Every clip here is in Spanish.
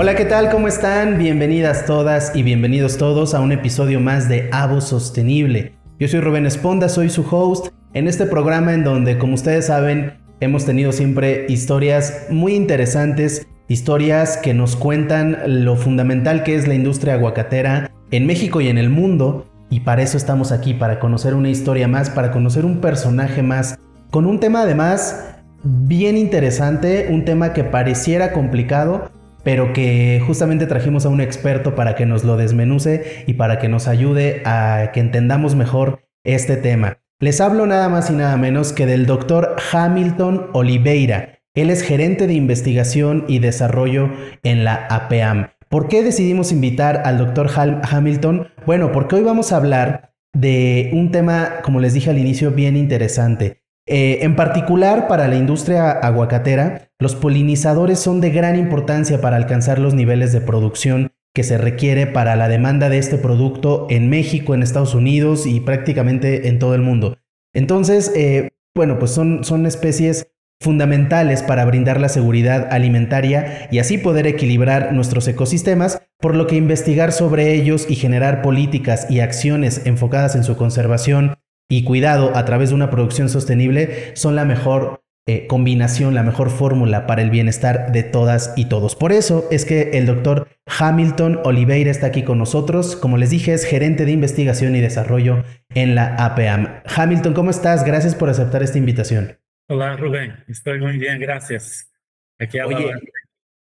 Hola, ¿qué tal? ¿Cómo están? Bienvenidas todas y bienvenidos todos a un episodio más de Avo Sostenible. Yo soy Rubén Esponda, soy su host en este programa en donde, como ustedes saben, hemos tenido siempre historias muy interesantes, historias que nos cuentan lo fundamental que es la industria aguacatera en México y en el mundo. Y para eso estamos aquí, para conocer una historia más, para conocer un personaje más, con un tema además bien interesante, un tema que pareciera complicado, pero que justamente trajimos a un experto para que nos lo desmenuce y para que nos ayude a que entendamos mejor este tema. Les hablo nada más y nada menos que del doctor Hamilton Oliveira. Él es gerente de investigación y desarrollo en la APAM. ¿Por qué decidimos invitar al doctor Hamilton? Bueno, porque hoy vamos a hablar de un tema, como les dije al inicio, bien interesante. Eh, en particular, para la industria aguacatera, los polinizadores son de gran importancia para alcanzar los niveles de producción que se requiere para la demanda de este producto en México, en Estados Unidos y prácticamente en todo el mundo. Entonces, eh, bueno, pues son, son especies fundamentales para brindar la seguridad alimentaria y así poder equilibrar nuestros ecosistemas, por lo que investigar sobre ellos y generar políticas y acciones enfocadas en su conservación y cuidado a través de una producción sostenible son la mejor eh, combinación, la mejor fórmula para el bienestar de todas y todos. Por eso es que el doctor Hamilton Oliveira está aquí con nosotros. Como les dije, es gerente de investigación y desarrollo en la APAM. Hamilton, ¿cómo estás? Gracias por aceptar esta invitación. Hola Rubén, estoy muy bien, gracias. Aquí oye,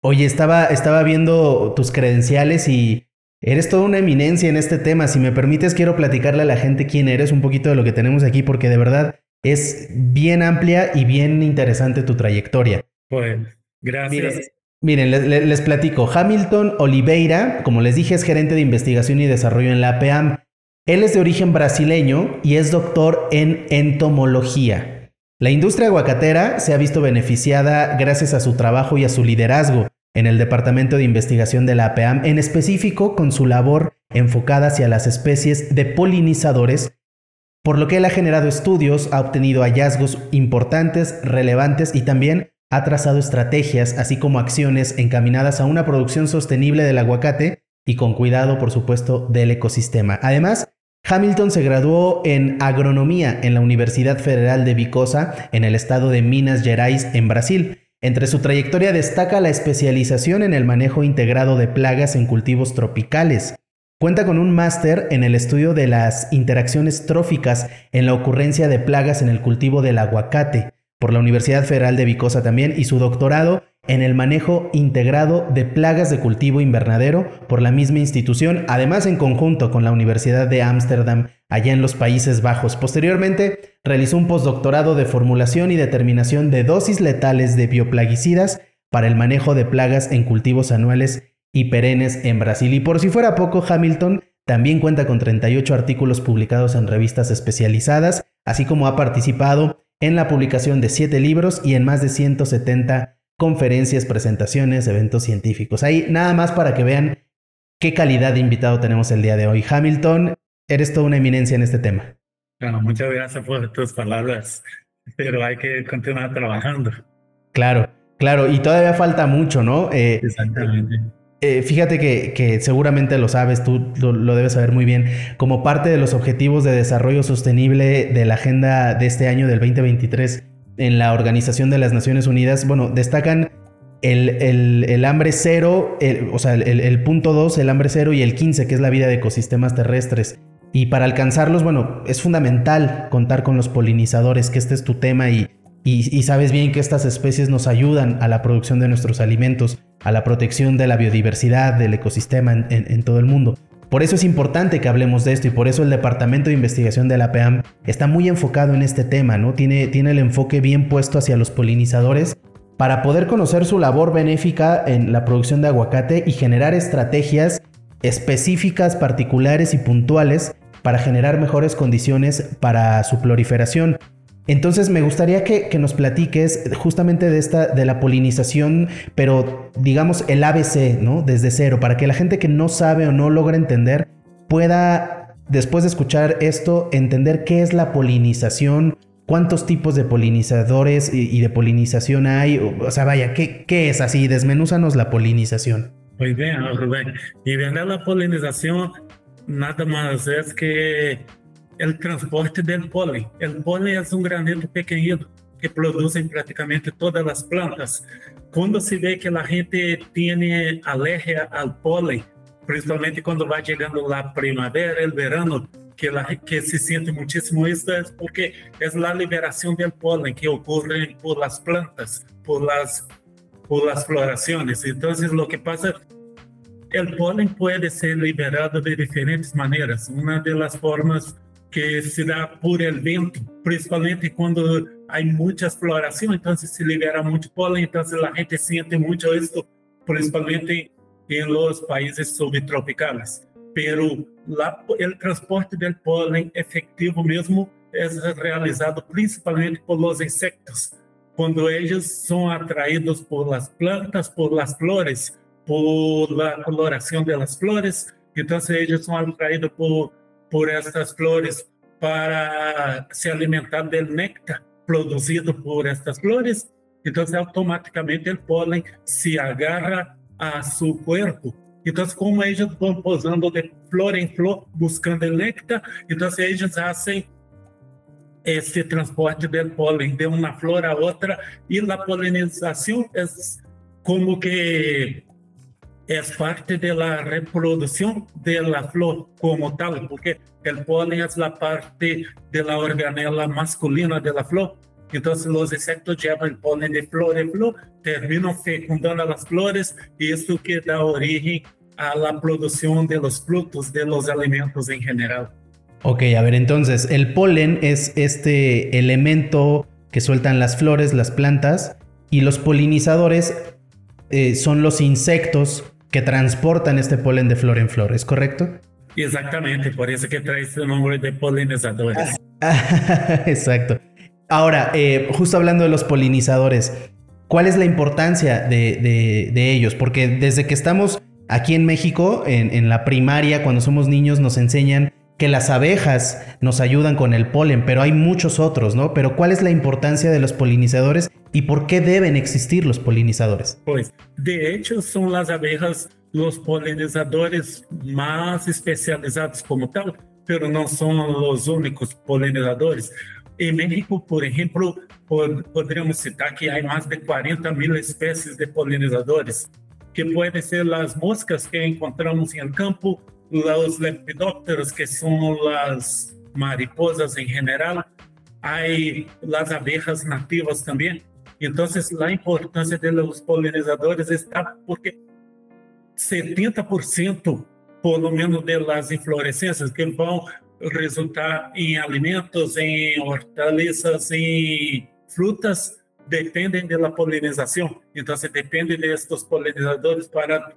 oye, estaba, estaba viendo tus credenciales y Eres toda una eminencia en este tema. Si me permites, quiero platicarle a la gente quién eres, un poquito de lo que tenemos aquí, porque de verdad es bien amplia y bien interesante tu trayectoria. Pues, gracias. Miren, les, platico. Hamilton Oliveira, como les dije, es gerente de investigación y desarrollo en la APAM. Él es de origen brasileño y es doctor en entomología. La industria aguacatera se ha visto beneficiada gracias a su trabajo y a su liderazgo en el Departamento de Investigación de la APAM, en específico con su labor enfocada hacia las especies de polinizadores, por lo que él ha generado estudios, ha obtenido hallazgos importantes, relevantes y también ha trazado estrategias, así como acciones encaminadas a una producción sostenible del aguacate y con cuidado, por supuesto, del ecosistema. Además, Hamilton se graduó en agronomía en la Universidad Federal de Vicosa, en el estado de Minas Gerais, en Brasil, entre su trayectoria destaca la especialización en el manejo integrado de plagas en cultivos tropicales. Cuenta con un máster en el estudio de las interacciones tróficas en la ocurrencia de plagas en el cultivo del aguacate por la Universidad Federal de Vicosa también y su doctorado en el manejo integrado de plagas de cultivo invernadero por la misma institución, además en conjunto con la Universidad de Ámsterdam, allá en los Países Bajos. Posteriormente, realizó un postdoctorado de formulación y determinación de dosis letales de bioplaguicidas para el manejo de plagas en cultivos anuales y perennes en Brasil. Y por si fuera poco, Hamilton también cuenta con 38 artículos publicados en revistas especializadas, así como ha participado en la publicación de 7 libros y en más de 170 conferencias, presentaciones, eventos científicos. Ahí nada más para que vean qué calidad de invitado tenemos el día de hoy. Hamilton, eres toda una eminencia en este tema. Bueno, muchas gracias por tus palabras, pero hay que continuar trabajando. Claro, claro, y todavía falta mucho, ¿no? Eh, Exactamente. Eh, fíjate que, que, seguramente lo sabes, tú lo, lo, debes saber muy bien, como parte de los objetivos de desarrollo sostenible de la agenda de este año del 2023 en la Organización de las Naciones Unidas, bueno, destacan el, hambre cero, o sea, el, punto 2, el hambre cero y el 15, que es la vida de ecosistemas terrestres. Y para alcanzarlos, bueno, es fundamental contar con los polinizadores, que este es tu tema y, y, sabes bien que estas especies nos ayudan a la producción de nuestros alimentos, a la protección de la biodiversidad, del ecosistema en todo el mundo. Por eso es importante que hablemos de esto y por eso el Departamento de Investigación de la PEAM está muy enfocado en este tema, ¿no? Tiene, tiene el enfoque bien puesto hacia los polinizadores para poder conocer su labor benéfica en la producción de aguacate y generar estrategias específicas, particulares y puntuales para generar mejores condiciones para su proliferación. Entonces me gustaría que, nos platiques justamente de esta, de la polinización, pero digamos el ABC, ¿no? Desde cero, para que la gente que no sabe o no logra entender pueda, después de escuchar esto, entender qué es la polinización, cuántos tipos de polinizadores y, de polinización hay, o, sea, vaya, ¿qué, ¿qué, es así? Desmenúzanos la polinización. Muy bien, Rubén. Y viendo la polinización, nada más es que el transporte del polen. El polen es un granito pequeñito que producen prácticamente todas las plantas. Cuando se ve que la gente tiene alergia al polen, principalmente cuando va llegando la primavera, el verano, que, la, que se siente muchísimo esto es porque es la liberación del polen que ocurre por las plantas, por las, por las floraciones. Entonces lo que pasa, el polen puede ser liberado de diferentes maneras. Una de las formas que se da por el viento, principalmente cuando hay muchas floraciones, entonces se libera mucho polen, entonces la gente siente mucho esto, principalmente en los países subtropicales. Pero la, el transporte del polen efectivo mesmo é realizado principalmente por los insectos, quando eles são atraídos por las plantas, por las flores, por la coloração de las flores, então eles são atraídos por, por estas flores para se alimentar del néctar produzido por estas flores, então automaticamente o pólen se agarra a seu corpo então, como eles vão posando de flor em flor, buscando el néctar, então eles fazem esse transporte do pólen de uma flor a outra e a polinização é como que é parte da reprodução da flor como tal, porque o pólen é a parte da organela masculina da flor. Então, os insectos levam o pólen de flor em flor, terminam fecundando as flores, e isso que dá origem a la producción de los frutos, de los alimentos en general. Ok, a ver, entonces el polen es este elemento que sueltan las flores, las plantas, y los polinizadores eh, son los insectos que transportan este polen de flor en flor, ¿es correcto? Exactamente, por eso que trae este nombre de polinizadores. Exacto. Ahora, eh, justo hablando de los polinizadores, ¿cuál es la importancia de, de ellos? Porque desde que estamos Aquí en México, en, la primaria, cuando somos niños, nos enseñan que las abejas nos ayudan con el polen, pero hay muchos otros, ¿no? Pero ¿cuál es la importancia de los polinizadores y por qué deben existir los polinizadores? Pues, de hecho, son las abejas los polinizadores más especializados como tal, pero no son los únicos polinizadores. En México, por ejemplo, podríamos citar que hay más de 40 mil especies de polinizadores que podem ser as moscas que encontramos em campo, os lepidópteros, que são as mariposas em geral, há as abejas nativas também. Então, a importância dos polinizadores está porque 70% pelo menos das inflorescências que vão resultar em alimentos, em hortaliças, em frutas, dependem da polinização. Então, se depende destes polinizadores para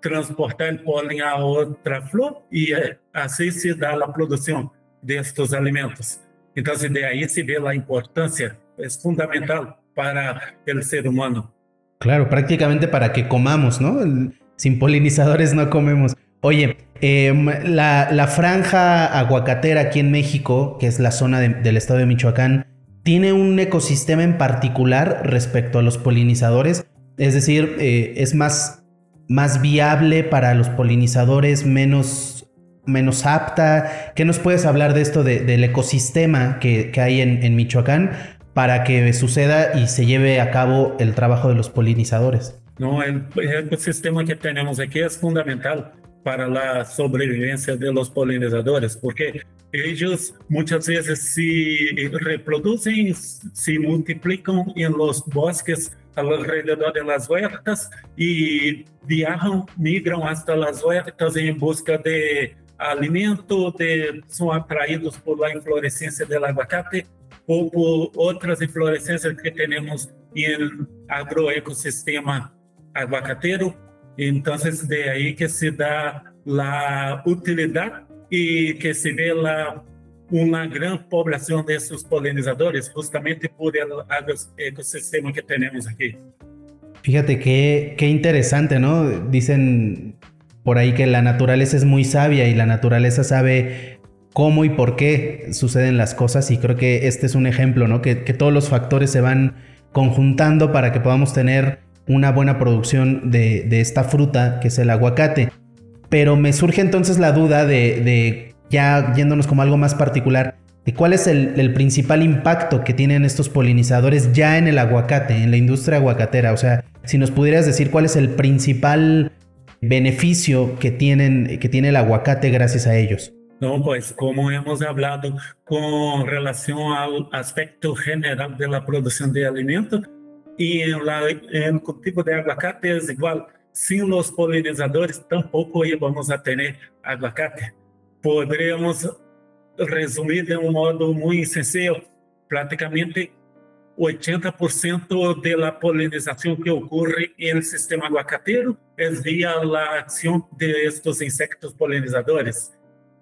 transportar o pólen a outra flor e assim se dá a produção destes alimentos. Então, de aí se vê a importância, é fundamental para o ser humano. Claro, prácticamente para que comamos, ¿no? Sin polinizadores no comemos. Oye, eh, la, la, franja aguacatera aquí en México, que es la zona de, del estado de Michoacán, tiene un ecosistema en particular respecto a los polinizadores, es decir, eh, es más, más viable para los polinizadores, menos, menos apta. ¿Qué nos puedes hablar de esto del ecosistema que, hay en, Michoacán para que suceda y se lleve a cabo el trabajo de los polinizadores? No, el, el ecosistema que tenemos aquí es fundamental para la sobrevivencia de los polinizadores, porque ellos muchas veces se reproducen, se multiplican en los bosques alrededor de las huertas y viajan, migran hasta las huertas en busca de alimento, de, son atraídos por la inflorescencia del aguacate ou por outras inflorescências que temos em agroecosistema aguacateiro. Então, de aí que se dá a utilidade e que se vê lá uma grande poblação desses polinizadores justamente por el ecosistema que tenemos aquí. Fíjate qué, qué interesante, ¿no? Dicen por ahí que la naturaleza es muy sabia y la naturaleza sabe cómo y por qué suceden las cosas y creo que este es un ejemplo, ¿no? Que, todos los factores se van conjuntando para que podamos tener una buena producción de, esta fruta que es el aguacate. Pero me surge entonces la duda de, ya yéndonos como algo más particular, de cuál es el, principal impacto que tienen estos polinizadores ya en el aguacate, en la industria aguacatera. O sea, si nos pudieras decir cuál es el principal beneficio que, tienen, que tiene el aguacate gracias a ellos. No, pues como hemos hablado con relación al aspecto general de la producción de alimentos, y en, la, en el cultivo de aguacate es igual. Sin los polinizadores tampoco íbamos a tener aguacate. Podríamos resumir de un modo muy sencillo. Prácticamente 80% de la polinización que ocurre en el sistema aguacatero es vía la acción de estos insectos polinizadores.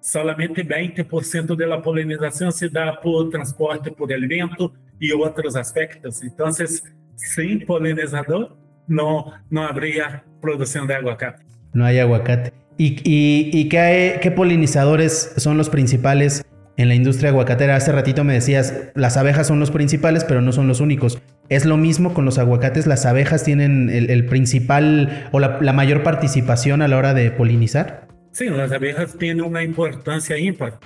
Solamente 20% de la polinización se da por transporte por el viento y otros aspectos. Entonces, sin polinizador no, no habría producción de aguacate. No hay aguacate. ¿Y, qué, polinizadores son los principales en la industria aguacatera? Hace ratito me decías, las abejas son los principales, pero no son los únicos. ¿Es lo mismo con los aguacates? ¿Las abejas tienen el, principal o la, mayor participación a la hora de polinizar? Sí, las abejas tienen una importancia ímpar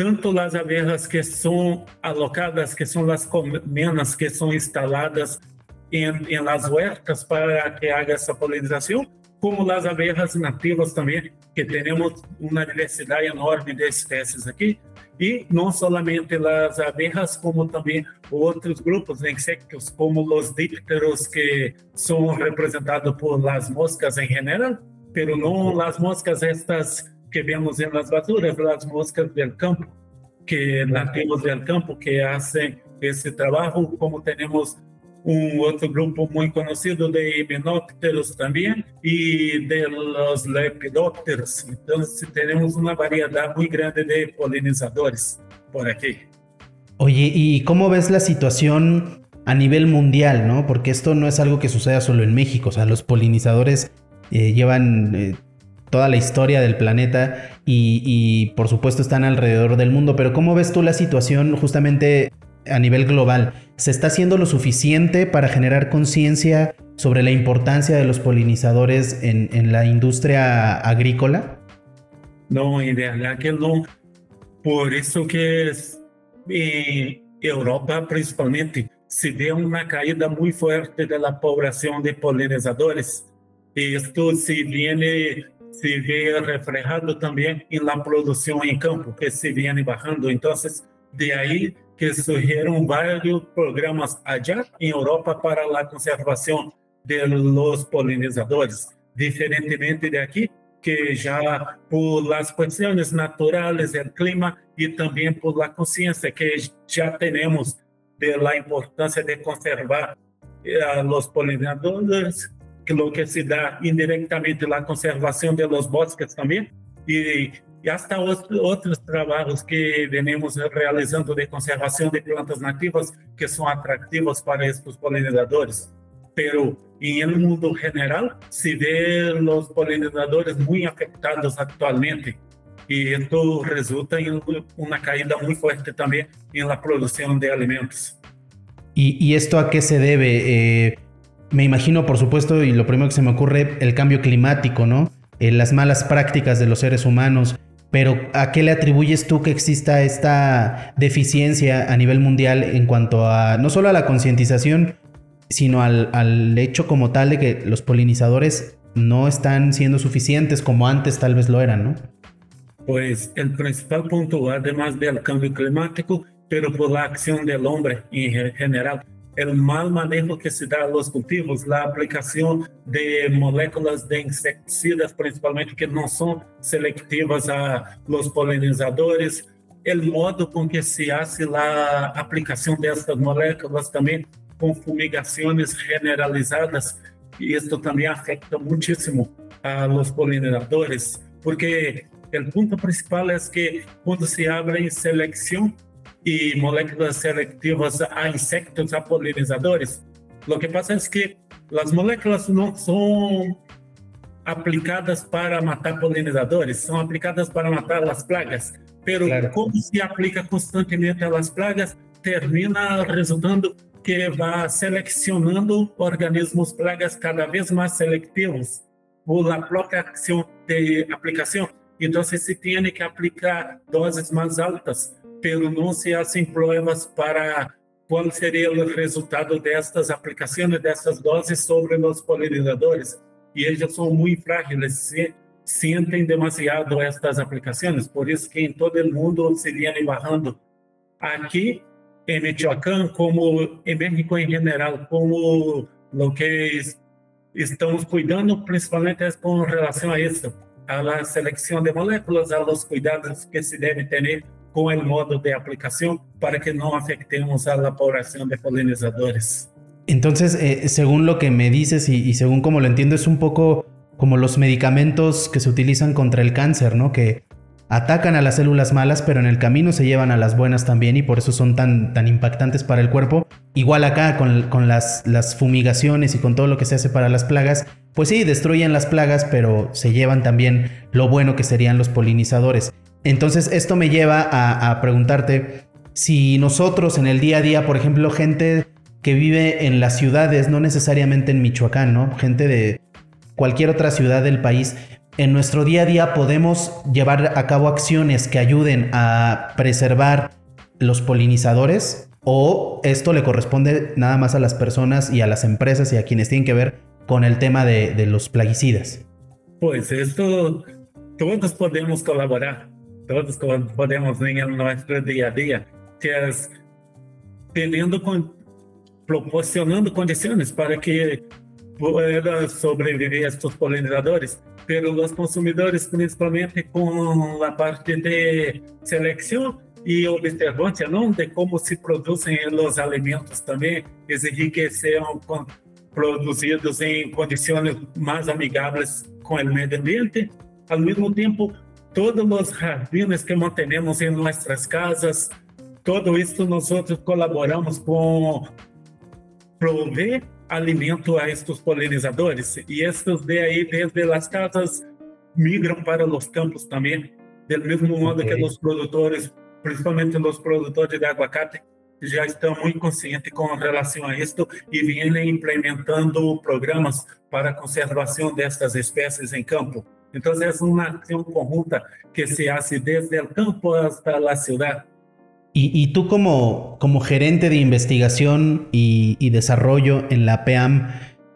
tanto las abejas que son alocadas, que son las colmenas que son instaladas en, en las huertas para que haga esa polinización, como las abejas nativas también, que tenemos una diversidad enorme de especies aquí. Y no solamente las abejas, como también otros grupos de insectos, como los dípteros, que son representados por las moscas en general, pero no las moscas estas que vemos en las basuras, las moscas del campo, que nativos del campo que hacen ese trabajo, como tenemos un otro grupo muy conocido de himenópteros también y de los lepidópteros. Entonces tenemos una variedad muy grande de polinizadores por aquí. Oye, ¿y cómo ves la situación a nivel mundial, no? Porque esto no es algo que suceda solo en México, o sea, los polinizadores eh, llevan eh, toda la historia del planeta y, por supuesto están alrededor del mundo, pero ¿cómo ves tú la situación justamente a nivel global? ¿Se está haciendo lo suficiente para generar conciencia sobre la importancia de los polinizadores en, la industria agrícola? No, en realidad que no. Por eso que en Europa principalmente se ve una caída muy fuerte de la población de polinizadores. Esto se viene se ve reflejado también en la producción en campo, que se viene bajando. Entonces, de ahí que surgieron varios programas allá en Europa para la conservación de los polinizadores, diferentemente de aquí, que ya por las cuestiones naturales del clima y también por la conciencia que ya tenemos de la importancia de conservar a los polinizadores, lo que se da indirectamente la conservación de los bosques también y, y hasta otros trabajos que venimos realizando de conservación de plantas nativas que son atractivos para estos polinizadores. Pero en el mundo general se ve los polinizadores muy afectados actualmente y esto resulta en una caída muy fuerte también en la producción de alimentos. ¿Y, y esto a qué se debe? Eh, me imagino, por supuesto, y lo primero que se me ocurre, el cambio climático, ¿no? Eh, las malas prácticas de los seres humanos. Pero ¿a qué le atribuyes tú que exista esta deficiencia a nivel mundial en cuanto a no solo a la concientización, sino al, hecho como tal de que los polinizadores no están siendo suficientes como antes tal vez lo eran, ¿no? Pues el principal punto, además del cambio climático, pero por la acción del hombre en general, el mal manejo que se da a los cultivos, la aplicación de moléculas de insecticidas, principalmente que no son selectivas a los polinizadores, el modo con que se hace la aplicación de estas moléculas también con fumigaciones generalizadas, y esto también afecta muchísimo a los polinizadores, porque el punto principal es que cuando se habla en selección, y moléculas selectivas a insectos, a polinizadores. Lo que pasa es que las moléculas no son aplicadas para matar polinizadores, son aplicadas para matar las plagas. Pero como se aplica constantemente a las plagas, termina resultando que va seleccionando organismos plagas cada vez más selectivos por la própria acción de aplicación. Entonces se tiene que aplicar dosis más altas, pero no se hacen pruebas para cuál sería el resultado de estas aplicaciones, de estas dosis sobre los polinizadores. Y ellos son muy frágiles, se sienten demasiado estas aplicaciones, por eso que en todo el mundo se viene bajando. Aquí en Michoacán, como en México en general, como lo que es estamos cuidando principalmente con relação a isso, a seleção de moléculas, a los cuidados que se deve ter com o modo de aplicação para que não afectemos a la población de polinizadores. Entonces, eh, según lo que me dices y, según como lo entiendo, es un poco como los medicamentos que se utilizan contra el cáncer, ¿no? Que atacan a las células malas, pero en el camino se llevan a las buenas también y por eso son tan, tan impactantes para el cuerpo. Igual acá con, las, las fumigaciones y con todo lo que se hace para las plagas, pues sí, destruyen las plagas, pero se llevan también lo bueno que serían los polinizadores. Entonces esto me lleva a, preguntarte si nosotros en el día a día, por ejemplo, gente que vive en las ciudades, no necesariamente en Michoacán, ¿no? Gente de cualquier otra ciudad del país, en nuestro día a día podemos llevar a cabo acciones que ayuden a preservar los polinizadores o esto le corresponde nada más a las personas y a las empresas y a quienes tienen que ver con el tema de, los plaguicidas? Pues esto, todos podemos colaborar, todos podemos en nuestro día a día, que teniendo con, proporcionando condiciones para que puedan sobrevivir estos polinizadores pelos consumidores, principalmente com a parte de seleção e observância, não de como se produzem os alimentos também, eles enriqueceram produzidos em condições mais amigáveis com o meio ambiente. Ao mesmo tempo, todos os jardines que mantemos em nossas casas, todo isso nós colaboramos com prover alimento a estes polinizadores e estes de aí desde as casas migram para os campos também, do mesmo modo okay. que os produtores, principalmente os produtores de aguacate, já estão muito conscientes com relação a isto e vêm implementando programas para a conservação destas espécies em campo. Então, é uma ação conjunta que se hace desde o campo hasta a cidade. Y, tú como, como, gerente de investigación y, desarrollo en la PEAM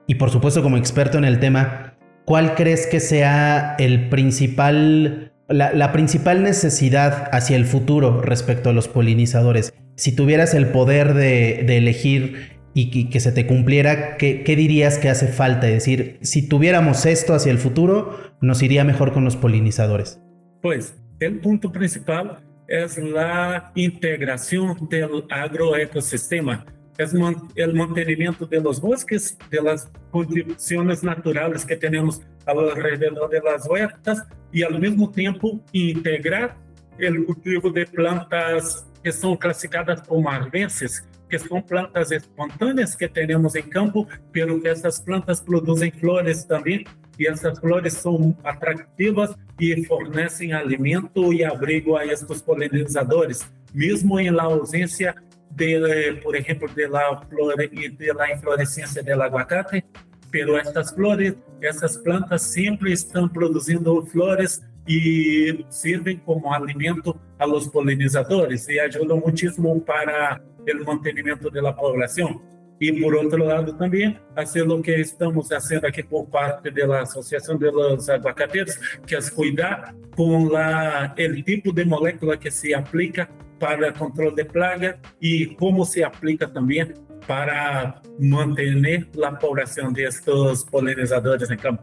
y por supuesto como experto en el tema, ¿cuál crees que sea el principal, la, principal necesidad hacia el futuro respecto a los polinizadores? Si tuvieras el poder de, elegir y, que se te cumpliera, ¿qué, ¿qué, dirías que hace falta? Es decir, si tuviéramos esto hacia el futuro, nos iría mejor con los polinizadores. Pues el punto principal es la integración del agroecosistema, es el mantenimiento de los bosques, de las condiciones naturales que tenemos alrededor de las huertas y al mismo tiempo integrar el cultivo de plantas que son clasificadas como arbences, que son plantas espontâneas que tenemos en campo, pero que estas plantas producen flores también e essas flores são atrativas e fornecem alimento e abrigo a estes polinizadores, mesmo em la ausência de, por exemplo, de la flor e de la inflorescência del aguacate, pero estas flores, essas plantas sempre estão produzindo flores e servem como alimento a los polinizadores e ajudam muitíssimo para o mantenimento da população. E, por outro lado, também, fazer o que estamos fazendo aqui por parte da Associação de los Aguacateiros, que é cuidar com o tipo de molécula que se aplica para controle de plaga e como se aplica também para manter a poblação destes polinizadores em campo.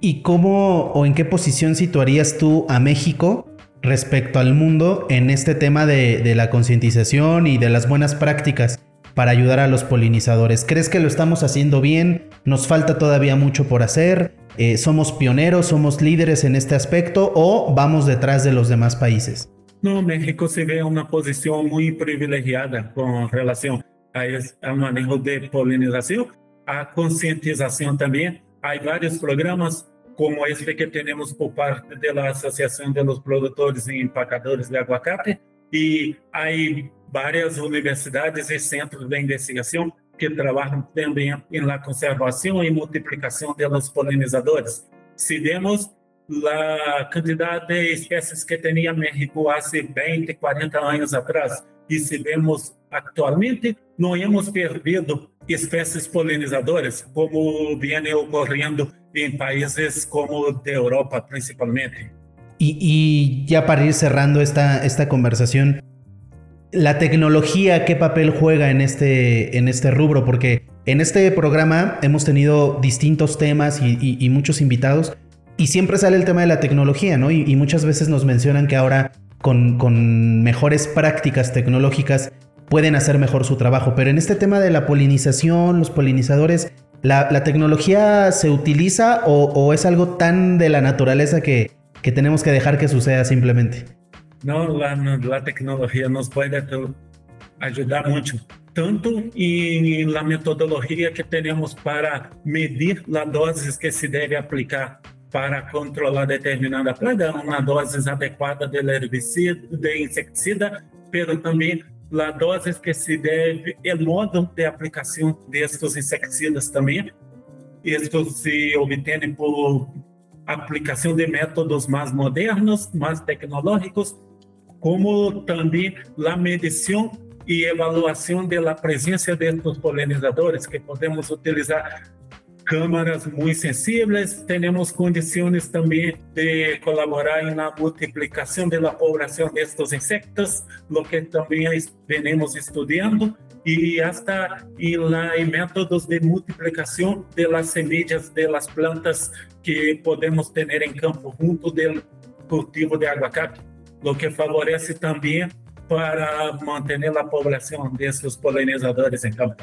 ¿Y cómo o en qué posición situarías tú a México respecto al mundo en este tema de, de la concientización y de las buenas prácticas? para ayudar a los polinizadores. ¿Crees que lo estamos haciendo bien? ¿Nos falta todavía mucho por hacer? Eh, ¿Somos pioneros, somos líderes en este aspecto o vamos detrás de los demás países? No, México se ve una posición muy privilegiada con relación a al manejo de polinización, a concientización también. Hay varios programas como este que tenemos por parte Asociación de los Productores y Empacadores de Aguacate y hay várias universidades e centros de investigação que trabalham também na conservação e multiplicação dos polinizadores. Se vemos a quantidade de espécies que tinha México há 20, 40 anos atrás, e se vemos atualmente, não hemos perdido espécies polinizadoras, como vem ocorrendo em países como de Europa, principalmente. Y, y, ya para ir cerrando esta, esta conversación, la tecnología, ¿qué papel juega en este, en este rubro? Porque en este programa hemos tenido distintos temas y, y, y muchos invitados y siempre sale el tema de la tecnología, ¿no? Y, muchas veces nos mencionan que ahora con, con mejores prácticas tecnológicas pueden hacer mejor su trabajo. Pero en este tema de la polinización, los polinizadores, ¿la, la tecnología se utiliza o, o, es algo tan de la naturaleza que, que tenemos que dejar que suceda simplemente? No, la, la tecnología nos puede ayudar mucho, tanto en la metodología que tenemos para medir las dosis que se debe aplicar para controlar determinada praga, uma dose adequada de herbicida, de inseticida, pero também a dose que se deve, modo de aplicação destes inseticidas também. Isto se obtém por aplicação de métodos mais modernos, mais tecnológicos, como também a medição e avaliação da presença destes polinizadores, que podemos utilizar câmaras muito sensíveis, temos condições também de colaborar na multiplicação da população destes insectos, o que também venimos estudando, e hasta em métodos de multiplicação das semillas de las plantas que podemos ter em campo junto do cultivo de aguacate, o que favorece também para manter a poblação desses polinizadores em campo.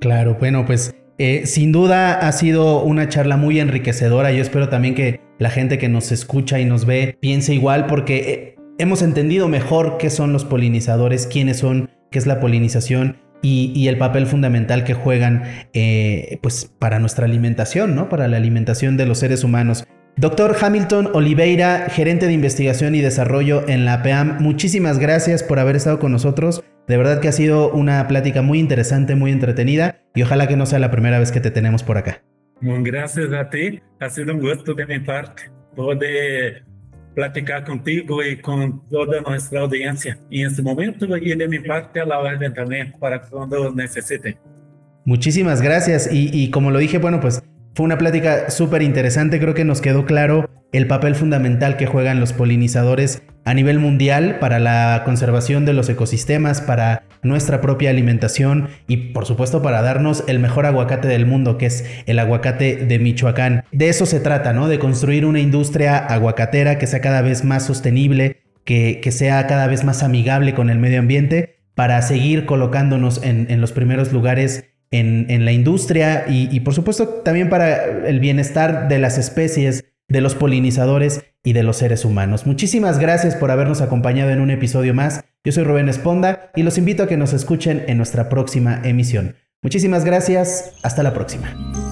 Claro, bueno, pues Eh, sin duda ha sido una charla muy enriquecedora. Yo espero también que la gente que nos escucha y nos ve piense igual porque eh, hemos entendido mejor qué son los polinizadores, quiénes son, qué es la polinización y, el papel fundamental que juegan eh, pues para nuestra alimentación, ¿no? Para la alimentación de los seres humanos. Doctor Hamilton Oliveira, gerente de investigación y desarrollo en la PEAM, muchísimas gracias por haber estado con nosotros. De verdad que ha sido una plática muy interesante, muy entretenida y ojalá que no sea la primera vez que te tenemos por acá. Gracias a ti, ha sido un gusto de mi parte poder platicar contigo y con toda nuestra audiencia. Y en este momento, y de mi parte, a la orden también para cuando necesite. Muchísimas gracias. Y, y como lo dije, bueno, pues fue una plática súper interesante. Creo que nos quedó claro el papel fundamental que juegan los polinizadores a nivel mundial para la conservación de los ecosistemas, para nuestra propia alimentación y por supuesto para darnos el mejor aguacate del mundo, que es el aguacate de Michoacán. De eso se trata, ¿no? De construir una industria aguacatera que sea cada vez más sostenible, que, que sea cada vez más amigable con el medio ambiente para seguir colocándonos en, los primeros lugares en, la industria y, y por supuesto también para el bienestar de las especies de los polinizadores y de los seres humanos. Muchísimas gracias por habernos acompañado en un episodio más. Yo soy Rubén Esponda y los invito a que nos escuchen en nuestra próxima emisión. Muchísimas gracias. Hasta la próxima.